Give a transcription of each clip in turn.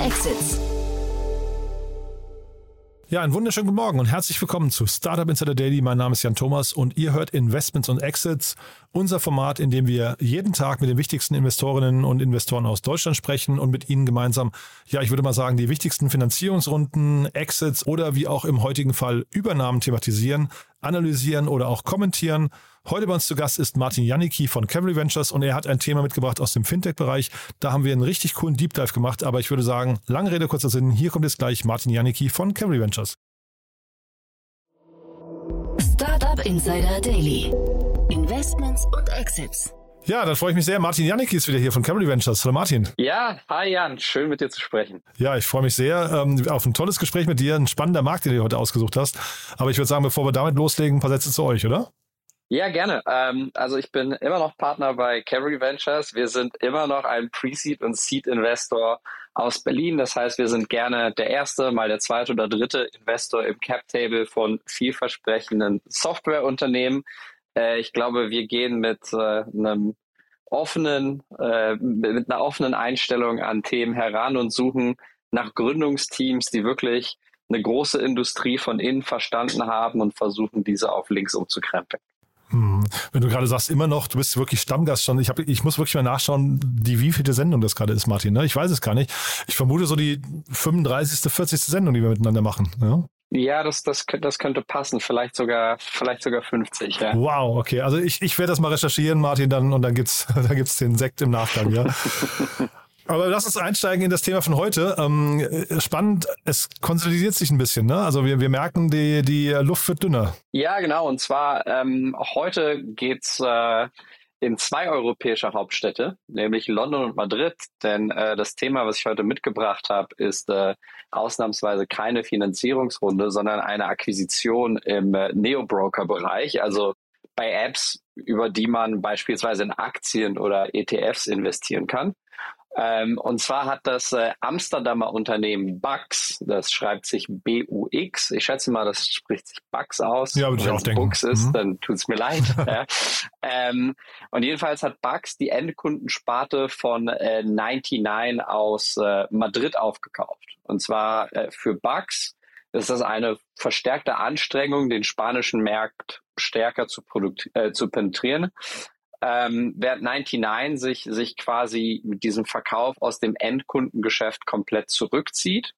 Exits. Ja, einen wunderschönen guten Morgen und herzlich willkommen zu Startup Insider Daily. Mein Name ist Jan Thomas und ihr hört Investments und Exits, unser Format, in dem wir jeden Tag mit den wichtigsten Investorinnen und Investoren aus Deutschland sprechen und mit ihnen gemeinsam, ja, ich würde mal sagen, die wichtigsten Finanzierungsrunden, Exits oder wie auch im heutigen Fall Übernahmen thematisieren, analysieren oder auch kommentieren. Heute bei uns zu Gast ist Martin Janicki von Cavalry Ventures und er hat ein Thema mitgebracht aus dem Fintech-Bereich. Da haben wir einen richtig coolen Deep Dive gemacht, aber ich würde sagen, lange Rede, kurzer Sinn. Hier kommt jetzt gleich Martin Janicki von Cavalry Ventures. Startup Insider Daily. Investments und Exits. Ja, dann freue ich mich sehr. Martin Janicki ist wieder hier von Cavalry Ventures. Hallo Martin. Ja, hi Jan, schön mit dir zu sprechen. Ja, ich freue mich sehr ähm, auf ein tolles Gespräch mit dir. Ein spannender Markt, den du heute ausgesucht hast. Aber ich würde sagen, bevor wir damit loslegen, ein paar Sätze zu euch, oder? Ja, gerne. Ähm, also ich bin immer noch Partner bei Cavalry Ventures. Wir sind immer noch ein Pre-Seed und Seed-Investor aus Berlin. Das heißt, wir sind gerne der erste, mal der zweite oder dritte Investor im Cap-Table von vielversprechenden Softwareunternehmen. Äh, ich glaube, wir gehen mit äh, einem offenen, äh, mit einer offenen Einstellung an Themen heran und suchen nach Gründungsteams, die wirklich eine große Industrie von innen verstanden haben und versuchen, diese auf links umzukrempeln. Hm. Wenn du gerade sagst, immer noch, du bist wirklich Stammgast schon. Ich, hab, ich muss wirklich mal nachschauen, die wievielte Sendung das gerade ist, Martin. Ne? Ich weiß es gar nicht. Ich vermute so die 35., 40. Sendung, die wir miteinander machen. Ja? Ja, das, das, das könnte passen. Vielleicht sogar, vielleicht sogar 50, ja. Wow, okay. Also ich, ich werde das mal recherchieren, Martin, dann, und dann gibt's, dann gibt's den Sekt im Nachgang, ja. Aber lass uns einsteigen in das Thema von heute. Ähm, spannend, es konsolidiert sich ein bisschen. Ne? Also wir, wir merken, die, die Luft wird dünner. Ja, genau. Und zwar ähm, heute geht's äh, in zwei europäische Hauptstädte, nämlich London und Madrid. Denn äh, das Thema, was ich heute mitgebracht habe, ist äh, ausnahmsweise keine Finanzierungsrunde, sondern eine Akquisition im äh, Neo-Broker-Bereich, also bei Apps, über die man beispielsweise in Aktien oder ETFs investieren kann. Ähm, und zwar hat das äh, Amsterdamer Unternehmen Bux, das schreibt sich B-U-X, ich schätze mal, das spricht sich Bux aus. Ja, würde ich auch denken. Bux ist, mhm. dann tut's mir leid. ja. ähm, und jedenfalls hat Bux die Endkundensparte von äh, 99 aus äh, Madrid aufgekauft. Und zwar äh, für Bux ist das eine verstärkte Anstrengung, den spanischen Markt stärker zu, äh, zu penetrieren ähm, während 99 sich, sich quasi mit diesem Verkauf aus dem Endkundengeschäft komplett zurückzieht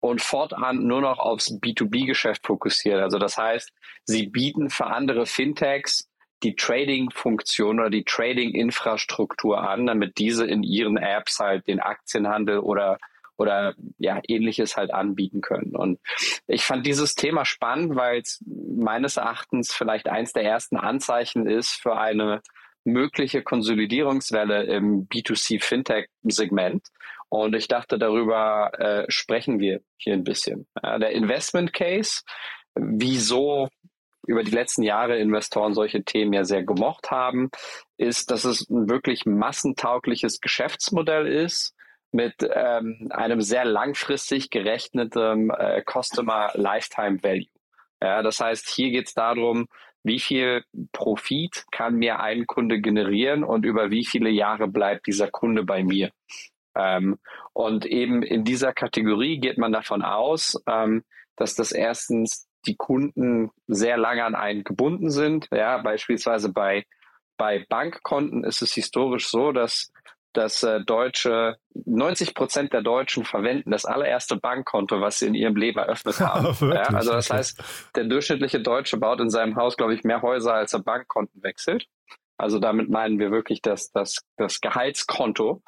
und fortan nur noch aufs B2B-Geschäft fokussiert. Also das heißt, sie bieten für andere Fintechs die Trading-Funktion oder die Trading-Infrastruktur an, damit diese in ihren Apps halt den Aktienhandel oder oder ja ähnliches halt anbieten können. Und ich fand dieses Thema spannend, weil es meines Erachtens vielleicht eins der ersten Anzeichen ist für eine mögliche Konsolidierungswelle im B2C-Fintech-Segment. Und ich dachte, darüber äh, sprechen wir hier ein bisschen. Ja, der Investment Case, wieso über die letzten Jahre Investoren solche Themen ja sehr gemocht haben, ist, dass es ein wirklich massentaugliches Geschäftsmodell ist mit ähm, einem sehr langfristig gerechneten äh, Customer Lifetime Value. Ja, das heißt, hier geht es darum, wie viel Profit kann mir ein Kunde generieren und über wie viele Jahre bleibt dieser Kunde bei mir. Ähm, und eben in dieser Kategorie geht man davon aus, ähm, dass das erstens die Kunden sehr lange an einen gebunden sind. Ja, beispielsweise bei, bei Bankkonten ist es historisch so, dass dass äh, Deutsche, 90 Prozent der Deutschen verwenden das allererste Bankkonto, was sie in ihrem Leben eröffnet haben. ja, also das heißt, der durchschnittliche Deutsche baut in seinem Haus, glaube ich, mehr Häuser, als er Bankkonten wechselt. Also damit meinen wir wirklich das, das, das Gehaltskonto.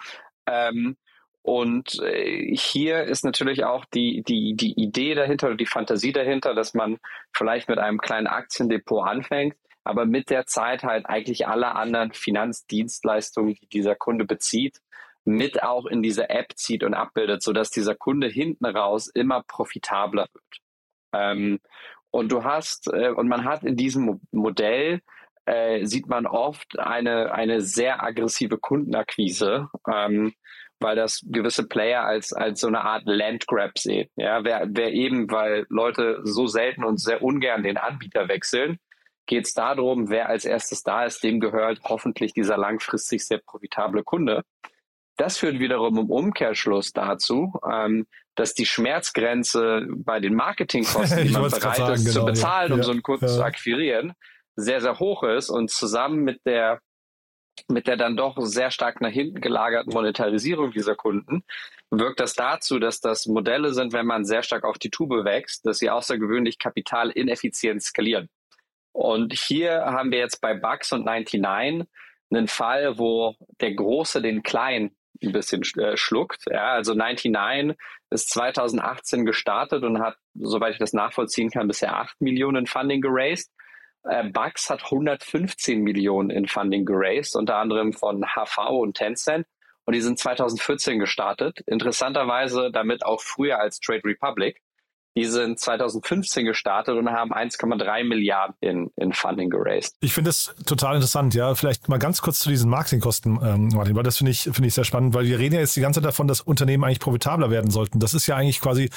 Ähm, und äh, hier ist natürlich auch die, die, die Idee dahinter oder die Fantasie dahinter, dass man vielleicht mit einem kleinen Aktiendepot anfängt, aber mit der Zeit halt eigentlich alle anderen Finanzdienstleistungen, die dieser Kunde bezieht, mit auch in diese App zieht und abbildet, sodass dieser Kunde hinten raus immer profitabler wird. Ähm, und du hast, äh, und man hat in diesem Modell, äh, sieht man oft eine, eine sehr aggressive Kundenakquise, ähm, weil das gewisse Player als, als so eine Art Landgrab sehen. Ja, wer, wer eben, weil Leute so selten und sehr ungern den Anbieter wechseln, geht es darum, wer als erstes da ist, dem gehört hoffentlich dieser langfristig sehr profitable Kunde. Das führt wiederum im Umkehrschluss dazu, ähm, dass die Schmerzgrenze bei den Marketingkosten, die man bereit sagen, ist genau, zu bezahlen, ja. um so einen Kunden ja. zu akquirieren, sehr, sehr hoch ist und zusammen mit der mit der dann doch sehr stark nach hinten gelagerten Monetarisierung dieser Kunden wirkt das dazu, dass das Modelle sind, wenn man sehr stark auf die Tube wächst, dass sie außergewöhnlich kapitalineffizient skalieren. Und hier haben wir jetzt bei Bugs und 99 einen Fall, wo der Große den Kleinen ein bisschen äh, schluckt. Ja, also 99 ist 2018 gestartet und hat, soweit ich das nachvollziehen kann, bisher 8 Millionen Funding geraced. Äh, Bugs hat 115 Millionen in Funding geraced, unter anderem von HV und Tencent. Und die sind 2014 gestartet. Interessanterweise damit auch früher als Trade Republic. Die sind 2015 gestartet und haben 1,3 Milliarden in, in Funding geraced. Ich finde das total interessant, ja. Vielleicht mal ganz kurz zu diesen Marketingkosten, ähm, Martin, weil das finde ich, finde ich sehr spannend, weil wir reden ja jetzt die ganze Zeit davon, dass Unternehmen eigentlich profitabler werden sollten. Das ist ja eigentlich quasi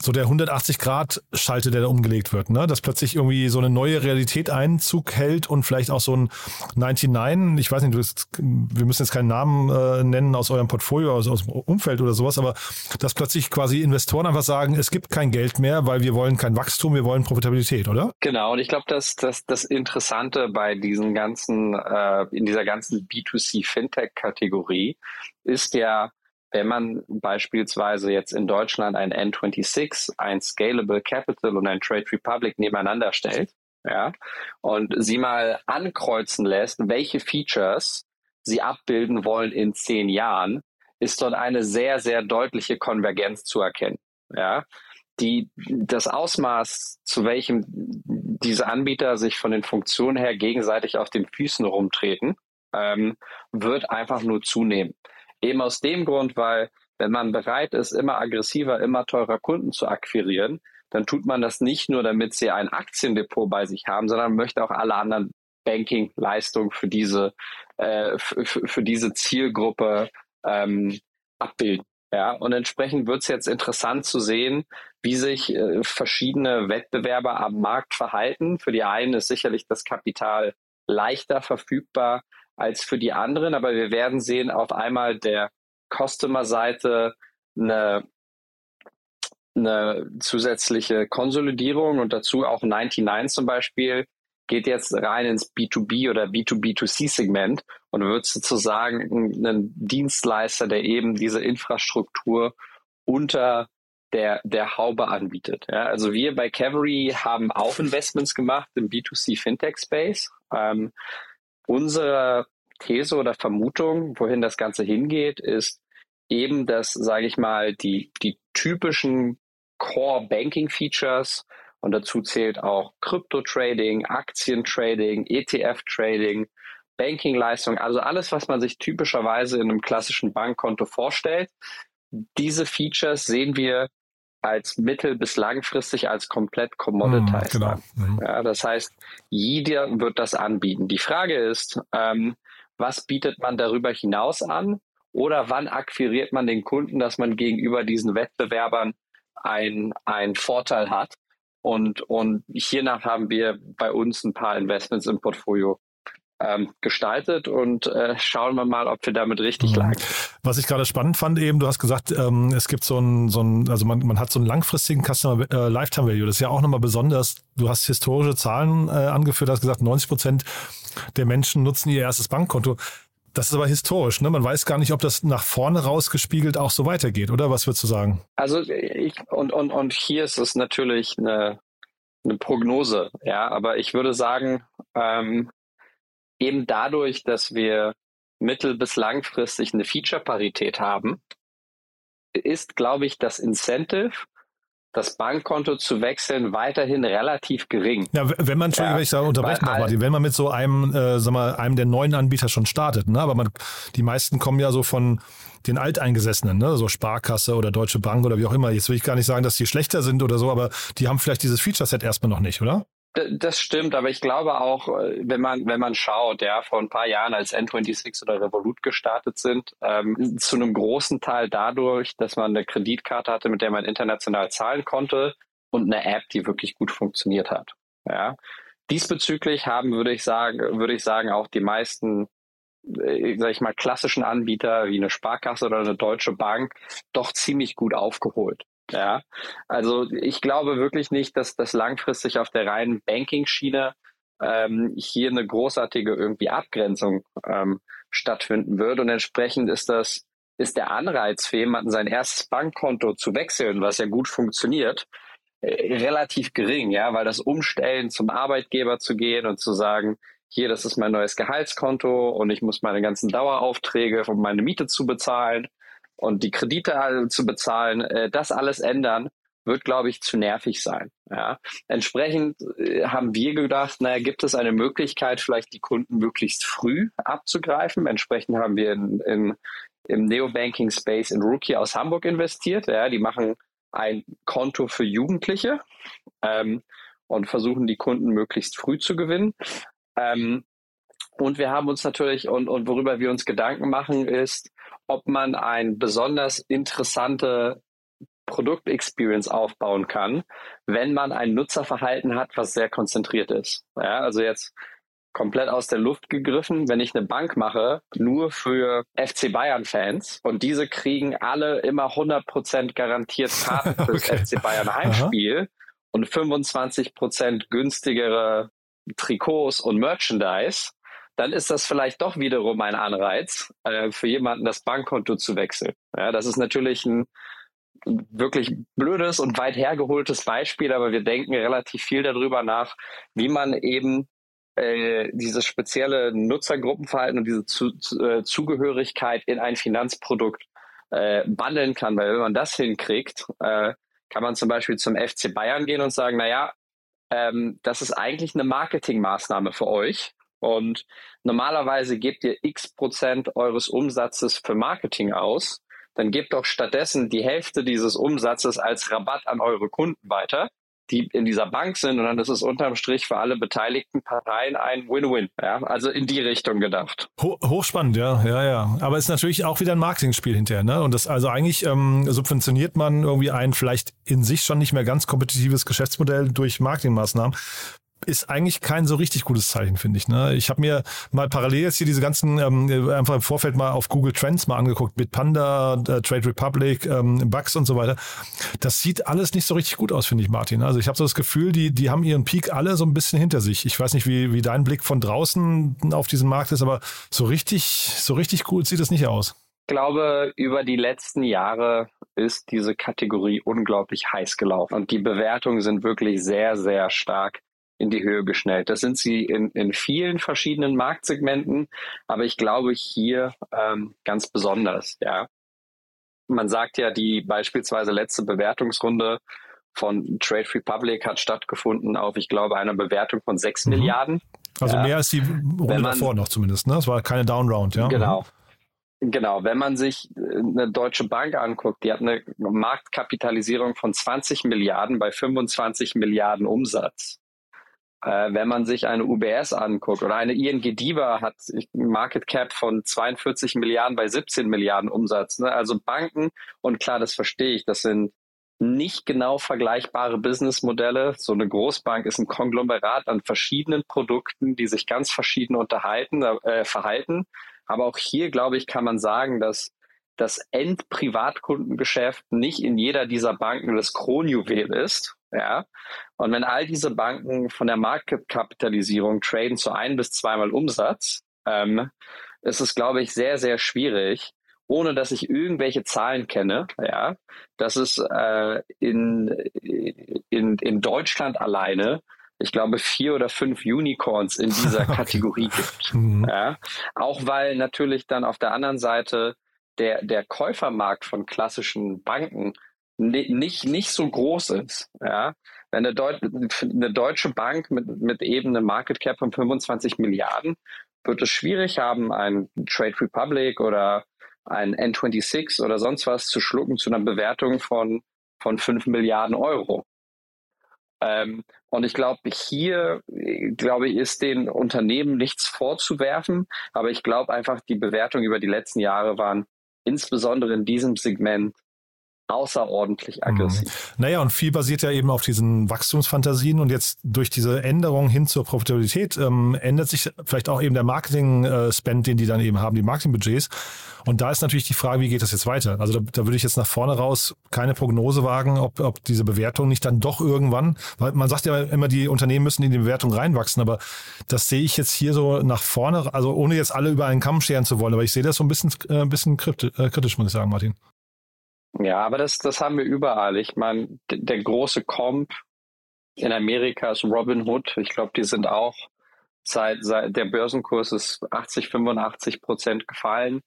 so der 180-Grad-Schalte, der da umgelegt wird, ne? dass plötzlich irgendwie so eine neue Realität Einzug hält und vielleicht auch so ein 99, ich weiß nicht, wir müssen jetzt keinen Namen äh, nennen aus eurem Portfolio, aus, aus dem Umfeld oder sowas, aber dass plötzlich quasi Investoren einfach sagen, es gibt kein Geld mehr, weil wir wollen kein Wachstum, wir wollen Profitabilität, oder? Genau, und ich glaube, dass, dass das Interessante bei diesen ganzen, äh, in dieser ganzen B2C-Fintech-Kategorie ist ja, wenn man beispielsweise jetzt in Deutschland ein N26, ein Scalable Capital und ein Trade Republic nebeneinander stellt, ja, und sie mal ankreuzen lässt, welche Features sie abbilden wollen in zehn Jahren, ist dort eine sehr, sehr deutliche Konvergenz zu erkennen. Ja, die, das Ausmaß, zu welchem diese Anbieter sich von den Funktionen her gegenseitig auf den Füßen rumtreten, ähm, wird einfach nur zunehmen. Eben aus dem Grund, weil wenn man bereit ist, immer aggressiver, immer teurer Kunden zu akquirieren, dann tut man das nicht nur, damit sie ein Aktiendepot bei sich haben, sondern möchte auch alle anderen Banking-Leistungen für diese, äh, für, diese Zielgruppe ähm, abbilden. Ja, und entsprechend wird es jetzt interessant zu sehen, wie sich äh, verschiedene Wettbewerber am Markt verhalten. Für die einen ist sicherlich das Kapital leichter verfügbar als für die anderen, aber wir werden sehen, auf einmal der Customer-Seite eine, eine zusätzliche Konsolidierung und dazu auch 99 zum Beispiel geht jetzt rein ins B2B oder B2B2C-Segment und wird sozusagen ein Dienstleister, der eben diese Infrastruktur unter der, der Haube anbietet. Ja, also wir bei Cavalry haben auch Investments gemacht im B2C Fintech Space. Ähm, Unsere These oder Vermutung, wohin das Ganze hingeht, ist eben, dass, sage ich mal, die, die typischen Core Banking Features und dazu zählt auch Krypto-Trading, Aktientrading, ETF-Trading, Banking-Leistung, also alles, was man sich typischerweise in einem klassischen Bankkonto vorstellt. Diese Features sehen wir als mittel- bis langfristig als komplett commoditized mm, genau. an. Mhm. Ja, das heißt, jeder wird das anbieten. Die Frage ist, ähm, was bietet man darüber hinaus an? Oder wann akquiriert man den Kunden, dass man gegenüber diesen Wettbewerbern einen Vorteil hat? Und, und hiernach haben wir bei uns ein paar Investments im Portfolio ähm, gestaltet und äh, schauen wir mal, ob wir damit richtig mhm. lagen. Was ich gerade spannend fand eben, du hast gesagt, ähm, es gibt so ein, so ein also man, man hat so einen langfristigen Customer äh, Lifetime Value. Das ist ja auch nochmal besonders. Du hast historische Zahlen äh, angeführt, hast gesagt, 90 Prozent der Menschen nutzen ihr erstes Bankkonto. Das ist aber historisch, ne? Man weiß gar nicht, ob das nach vorne rausgespiegelt auch so weitergeht, oder? Was würdest du sagen? Also ich und und und hier ist es natürlich eine, eine Prognose, ja, aber ich würde sagen, ähm, eben dadurch, dass wir mittel- bis langfristig eine Feature-Parität haben, ist, glaube ich, das Incentive, das Bankkonto zu wechseln, weiterhin relativ gering. Ja, wenn man, Entschuldigung, ja, wenn ich da unterbrechen darf, Martin, wenn man mit so einem, äh, sag mal, einem der neuen Anbieter schon startet, ne? aber man, die meisten kommen ja so von den Alteingesessenen, ne? so Sparkasse oder Deutsche Bank oder wie auch immer. Jetzt will ich gar nicht sagen, dass die schlechter sind oder so, aber die haben vielleicht dieses Feature-Set erstmal noch nicht, oder? Das stimmt, aber ich glaube auch, äh, wenn man, wenn man schaut, ja, vor ein paar Jahren, als N26 oder Revolut gestartet sind, ähm, zu einem großen Teil dadurch, dass man eine Kreditkarte hatte, mit der man international zahlen konnte und eine App, die wirklich gut funktioniert hat. Ja. Diesbezüglich haben, würde ich sagen, würde ich sagen, auch die meisten äh, sag ich mal, klassischen Anbieter wie eine Sparkasse oder eine Deutsche Bank doch ziemlich gut aufgeholt. Ja, also ich glaube wirklich nicht, dass das langfristig auf der reinen Banking-Schiene ähm, hier eine großartige irgendwie Abgrenzung ähm, stattfinden wird. Und entsprechend ist das, ist der Anreiz für jemanden, sein erstes Bankkonto zu wechseln, was ja gut funktioniert, äh, relativ gering, ja, weil das Umstellen zum Arbeitgeber zu gehen und zu sagen, hier, das ist mein neues Gehaltskonto und ich muss meine ganzen Daueraufträge, um meine Miete zu bezahlen und die Kredite zu bezahlen, äh, das alles ändern, wird, glaube ich, zu nervig sein. Ja. Entsprechend äh, haben wir gedacht, naja, gibt es eine Möglichkeit, vielleicht die Kunden möglichst früh abzugreifen. Entsprechend haben wir in, in, im Neobanking-Space in Rookie aus Hamburg investiert. Ja. Die machen ein Konto für Jugendliche ähm, und versuchen die Kunden möglichst früh zu gewinnen. Ähm, und wir haben uns natürlich, und, und worüber wir uns Gedanken machen, ist, ob man ein besonders interessante Produktexperience aufbauen kann, wenn man ein Nutzerverhalten hat, was sehr konzentriert ist. Ja, also jetzt komplett aus der Luft gegriffen, wenn ich eine Bank mache, nur für FC Bayern Fans und diese kriegen alle immer 100% garantiert Karten fürs okay. FC Bayern Heimspiel Aha. und 25% günstigere Trikots und Merchandise, dann ist das vielleicht doch wiederum ein Anreiz, äh, für jemanden das Bankkonto zu wechseln. Ja, das ist natürlich ein wirklich blödes und weit hergeholtes Beispiel, aber wir denken relativ viel darüber nach, wie man eben äh, dieses spezielle Nutzergruppenverhalten und diese zu, zu, äh, Zugehörigkeit in ein Finanzprodukt äh, bundeln kann. Weil wenn man das hinkriegt, äh, kann man zum Beispiel zum FC Bayern gehen und sagen, naja, ähm, das ist eigentlich eine Marketingmaßnahme für euch. Und normalerweise gebt ihr x Prozent eures Umsatzes für Marketing aus. Dann gebt doch stattdessen die Hälfte dieses Umsatzes als Rabatt an eure Kunden weiter die in dieser Bank sind und dann ist es unterm Strich für alle beteiligten Parteien ein Win-Win. Ja, also in die Richtung gedacht. Ho hochspannend, ja, ja, ja. Aber es ist natürlich auch wieder ein Marketingspiel hinterher, ne? Und das also eigentlich ähm, subventioniert man irgendwie ein vielleicht in sich schon nicht mehr ganz kompetitives Geschäftsmodell durch Marketingmaßnahmen ist eigentlich kein so richtig gutes Zeichen, finde ich. Ne? Ich habe mir mal parallel jetzt hier diese ganzen, ähm, einfach im Vorfeld mal auf Google Trends mal angeguckt, mit Panda, äh, Trade Republic, ähm, Bugs und so weiter. Das sieht alles nicht so richtig gut aus, finde ich, Martin. Also ich habe so das Gefühl, die, die haben ihren Peak alle so ein bisschen hinter sich. Ich weiß nicht, wie, wie dein Blick von draußen auf diesen Markt ist, aber so richtig, so richtig gut sieht es nicht aus. Ich glaube, über die letzten Jahre ist diese Kategorie unglaublich heiß gelaufen und die Bewertungen sind wirklich sehr, sehr stark in die Höhe geschnellt. Das sind sie in, in vielen verschiedenen Marktsegmenten, aber ich glaube hier ähm, ganz besonders, ja. Man sagt ja, die beispielsweise letzte Bewertungsrunde von Trade Republic hat stattgefunden auf, ich glaube, einer Bewertung von 6 mhm. Milliarden. Also ja. mehr als die Runde man, davor noch zumindest, ne? Es war keine Downround, ja. Genau. Mhm. Genau, wenn man sich äh, eine deutsche Bank anguckt, die hat eine Marktkapitalisierung von 20 Milliarden bei 25 Milliarden Umsatz. Äh, wenn man sich eine UBS anguckt oder eine ING Diva hat Market Cap von 42 Milliarden bei 17 Milliarden Umsatz. Ne? Also Banken, und klar, das verstehe ich, das sind nicht genau vergleichbare Businessmodelle. So eine Großbank ist ein Konglomerat an verschiedenen Produkten, die sich ganz verschieden unterhalten, äh, verhalten. Aber auch hier, glaube ich, kann man sagen, dass das Endprivatkundengeschäft nicht in jeder dieser Banken das Kronjuwel ist, ja. Und wenn all diese Banken von der Marktkapitalisierung traden zu ein bis zweimal Umsatz, ähm, ist es, glaube ich, sehr, sehr schwierig, ohne dass ich irgendwelche Zahlen kenne, ja, dass es äh, in, in, in Deutschland alleine ich glaube, vier oder fünf Unicorns in dieser Kategorie gibt. Mhm. Ja? Auch weil natürlich dann auf der anderen Seite der, der Käufermarkt von klassischen Banken nicht, nicht so groß ist. Ja? Wenn eine, Deut eine deutsche Bank mit, mit eben einem Market Cap von 25 Milliarden wird es schwierig haben, ein Trade Republic oder ein N26 oder sonst was zu schlucken zu einer Bewertung von, von 5 Milliarden Euro. Ähm, und ich glaube, hier, glaube ich, ist den Unternehmen nichts vorzuwerfen, aber ich glaube einfach, die Bewertungen über die letzten Jahre waren insbesondere in diesem Segment außerordentlich mhm. aggressiv. Mhm. Naja, und viel basiert ja eben auf diesen Wachstumsfantasien und jetzt durch diese Änderung hin zur Profitabilität ähm, ändert sich vielleicht auch eben der Marketing-Spend, den die dann eben haben, die Marketingbudgets. Und da ist natürlich die Frage, wie geht das jetzt weiter? Also da, da würde ich jetzt nach vorne raus keine Prognose wagen, ob, ob diese Bewertung nicht dann doch irgendwann, weil man sagt ja immer, die Unternehmen müssen in die Bewertung reinwachsen, aber das sehe ich jetzt hier so nach vorne, also ohne jetzt alle über einen Kamm scheren zu wollen, aber ich sehe das so ein bisschen, äh, ein bisschen äh, kritisch, muss ich sagen, Martin. Ja, aber das, das haben wir überall. Ich meine, der große Comp in Amerika ist Robin Hood. Ich glaube, die sind auch seit, seit der Börsenkurs ist 80, 85 Prozent gefallen.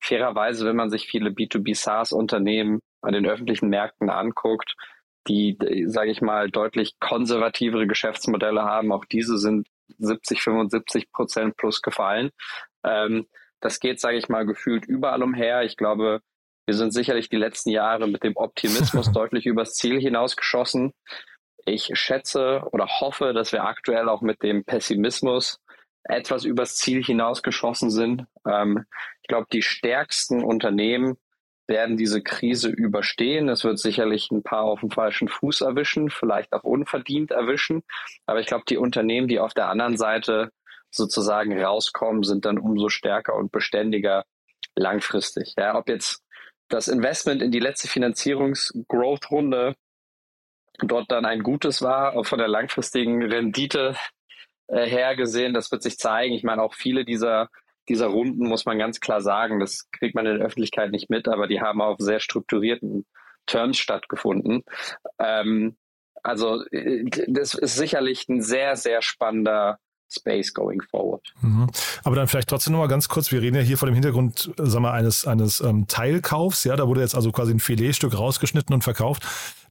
Fairerweise, wenn man sich viele B2B SaaS-Unternehmen an den öffentlichen Märkten anguckt, die, sage ich mal, deutlich konservativere Geschäftsmodelle haben, auch diese sind 70, 75 Prozent plus gefallen. Ähm, das geht, sage ich mal, gefühlt überall umher. Ich glaube, wir sind sicherlich die letzten Jahre mit dem Optimismus deutlich übers Ziel hinausgeschossen. Ich schätze oder hoffe, dass wir aktuell auch mit dem Pessimismus etwas übers Ziel hinausgeschossen sind. Ähm, ich glaube, die stärksten Unternehmen werden diese Krise überstehen. Es wird sicherlich ein paar auf dem falschen Fuß erwischen, vielleicht auch unverdient erwischen. Aber ich glaube, die Unternehmen, die auf der anderen Seite sozusagen rauskommen, sind dann umso stärker und beständiger langfristig. Ja, ob jetzt das Investment in die letzte Finanzierungs-Growth-Runde dort dann ein gutes war, auch von der langfristigen Rendite äh, her gesehen, das wird sich zeigen. Ich meine, auch viele dieser, dieser Runden, muss man ganz klar sagen, das kriegt man in der Öffentlichkeit nicht mit, aber die haben auf sehr strukturierten Terms stattgefunden. Ähm, also äh, das ist sicherlich ein sehr, sehr spannender space going forward. Mhm. Aber dann vielleicht trotzdem nochmal ganz kurz, wir reden ja hier vor dem Hintergrund, sagen wir, eines, eines ähm, Teilkaufs, ja, da wurde jetzt also quasi ein Filetstück rausgeschnitten und verkauft.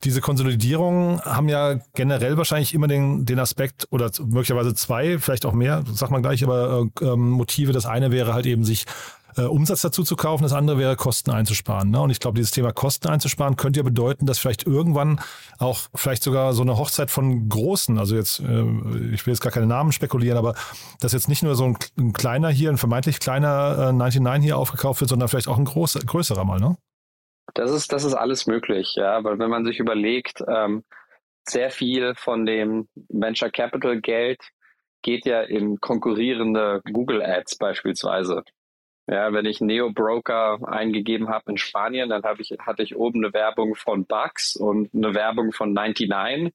Diese Konsolidierungen haben ja generell wahrscheinlich immer den, den Aspekt oder möglicherweise zwei, vielleicht auch mehr, sagt man gleich, aber äh, ähm, Motive. Das eine wäre halt eben sich äh, Umsatz dazu zu kaufen, das andere wäre Kosten einzusparen. Ne? Und ich glaube, dieses Thema Kosten einzusparen könnte ja bedeuten, dass vielleicht irgendwann auch vielleicht sogar so eine Hochzeit von Großen, also jetzt, äh, ich will jetzt gar keine Namen spekulieren, aber dass jetzt nicht nur so ein, ein kleiner hier, ein vermeintlich kleiner äh, 99 hier aufgekauft wird, sondern vielleicht auch ein groß, größerer mal, ne? Das ist, das ist alles möglich, ja, weil wenn man sich überlegt, ähm, sehr viel von dem Venture Capital Geld geht ja in konkurrierende Google Ads beispielsweise. Ja, wenn ich Neo Broker eingegeben habe in Spanien, dann habe ich, hatte ich oben eine Werbung von Bucks und eine Werbung von 99.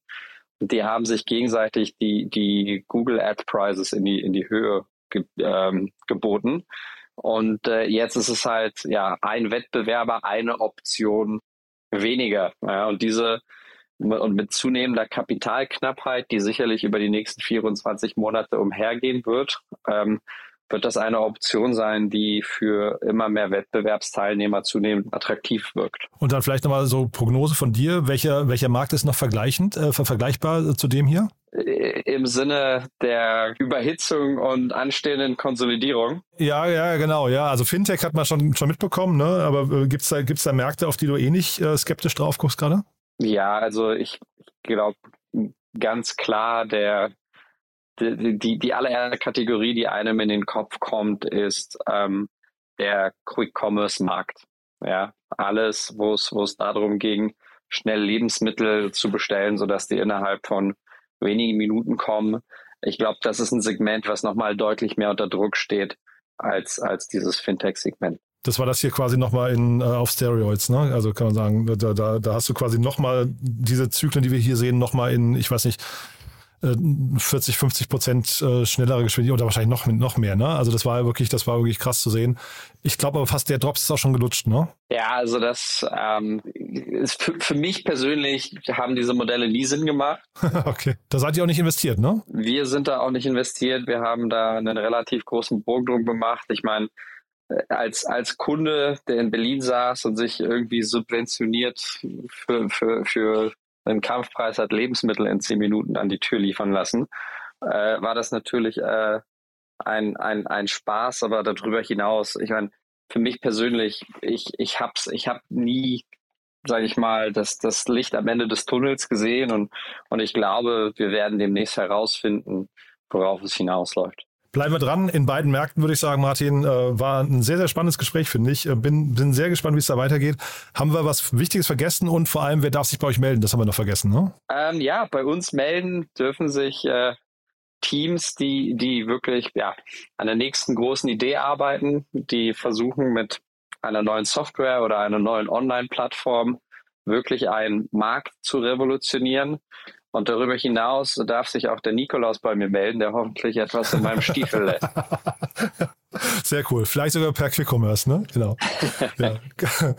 Die haben sich gegenseitig die, die Google Ad Prices in die, in die Höhe ge, ähm, geboten. Und äh, jetzt ist es halt ja ein Wettbewerber, eine Option weniger. Ja, und diese und mit zunehmender Kapitalknappheit, die sicherlich über die nächsten 24 Monate umhergehen wird, ähm, wird das eine Option sein, die für immer mehr Wettbewerbsteilnehmer zunehmend attraktiv wirkt. Und dann vielleicht nochmal so Prognose von dir. Welcher, welcher Markt ist noch vergleichend, äh, vergleichbar zu dem hier? Äh, Im Sinne der Überhitzung und anstehenden Konsolidierung. Ja, ja, genau. Ja, also Fintech hat man schon, schon mitbekommen, ne? aber äh, gibt es da, gibt's da Märkte, auf die du eh nicht äh, skeptisch drauf guckst gerade? Ja, also ich glaube ganz klar, der die, die, die allererste Kategorie, die einem in den Kopf kommt, ist ähm, der Quick-Commerce-Markt. Ja, alles, wo es wo es darum ging, schnell Lebensmittel zu bestellen, sodass die innerhalb von wenigen Minuten kommen. Ich glaube, das ist ein Segment, was nochmal deutlich mehr unter Druck steht als, als dieses Fintech-Segment. Das war das hier quasi nochmal in, äh, auf Steroids, ne? Also kann man sagen, da, da, da hast du quasi nochmal diese Zyklen, die wir hier sehen, nochmal in, ich weiß nicht, 40, äh, 50 Prozent äh, schnellere Geschwindigkeit oder wahrscheinlich noch, noch mehr. Ne? Also das war wirklich, das war wirklich krass zu sehen. Ich glaube aber fast der Drops ist auch schon gelutscht, ne? Ja, also das ähm, ist für, für mich persönlich haben diese Modelle nie Sinn gemacht. okay, da seid ihr auch nicht investiert, ne? Wir sind da auch nicht investiert. Wir haben da einen relativ großen Bogen gemacht. Ich meine, äh, als, als Kunde, der in Berlin saß und sich irgendwie subventioniert für, für, für einen Kampfpreis hat Lebensmittel in zehn Minuten an die Tür liefern lassen, äh, war das natürlich äh, ein, ein, ein Spaß, aber darüber hinaus, ich meine, für mich persönlich, ich, ich hab's, ich hab nie, sage ich mal, das, das Licht am Ende des Tunnels gesehen und, und ich glaube, wir werden demnächst herausfinden, worauf es hinausläuft. Bleiben wir dran. In beiden Märkten würde ich sagen, Martin, äh, war ein sehr, sehr spannendes Gespräch, finde ich. Äh, bin, bin sehr gespannt, wie es da weitergeht. Haben wir was Wichtiges vergessen und vor allem, wer darf sich bei euch melden? Das haben wir noch vergessen, ne? Ähm, ja, bei uns melden dürfen sich äh, Teams, die, die wirklich ja, an der nächsten großen Idee arbeiten, die versuchen mit einer neuen Software oder einer neuen Online-Plattform wirklich einen Markt zu revolutionieren. Und darüber hinaus darf sich auch der Nikolaus bei mir melden, der hoffentlich etwas in meinem Stiefel lässt. Sehr cool. Vielleicht sogar per Quick Commerce, ne? Genau. Ja.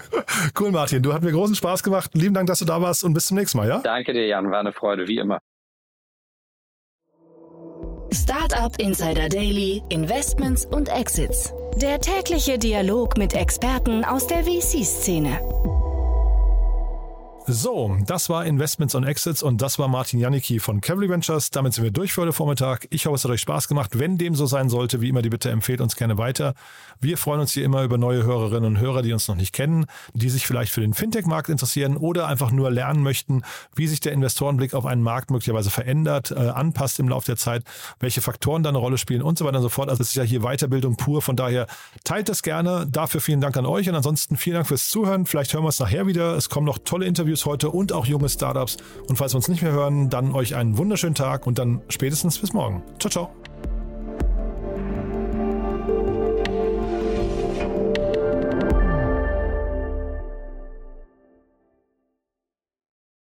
cool, Martin. Du hast mir großen Spaß gemacht. Lieben Dank, dass du da warst und bis zum nächsten Mal, ja? Danke dir, Jan. War eine Freude, wie immer. Startup Insider Daily, Investments und Exits. Der tägliche Dialog mit Experten aus der VC-Szene. So, das war Investments und Exits und das war Martin Janicki von Cavalry Ventures. Damit sind wir durch für heute Vormittag. Ich hoffe, es hat euch Spaß gemacht. Wenn dem so sein sollte, wie immer die Bitte empfehlt uns gerne weiter. Wir freuen uns hier immer über neue Hörerinnen und Hörer, die uns noch nicht kennen, die sich vielleicht für den Fintech-Markt interessieren oder einfach nur lernen möchten, wie sich der Investorenblick auf einen Markt möglicherweise verändert, äh, anpasst im Laufe der Zeit, welche Faktoren da eine Rolle spielen und so weiter und so fort. Also es ist ja hier Weiterbildung pur. Von daher teilt das gerne. Dafür vielen Dank an euch und ansonsten vielen Dank fürs Zuhören. Vielleicht hören wir uns nachher wieder. Es kommen noch tolle Interviews Interviews heute und auch junge Startups. Und falls wir uns nicht mehr hören, dann euch einen wunderschönen Tag und dann spätestens bis morgen. Ciao, ciao.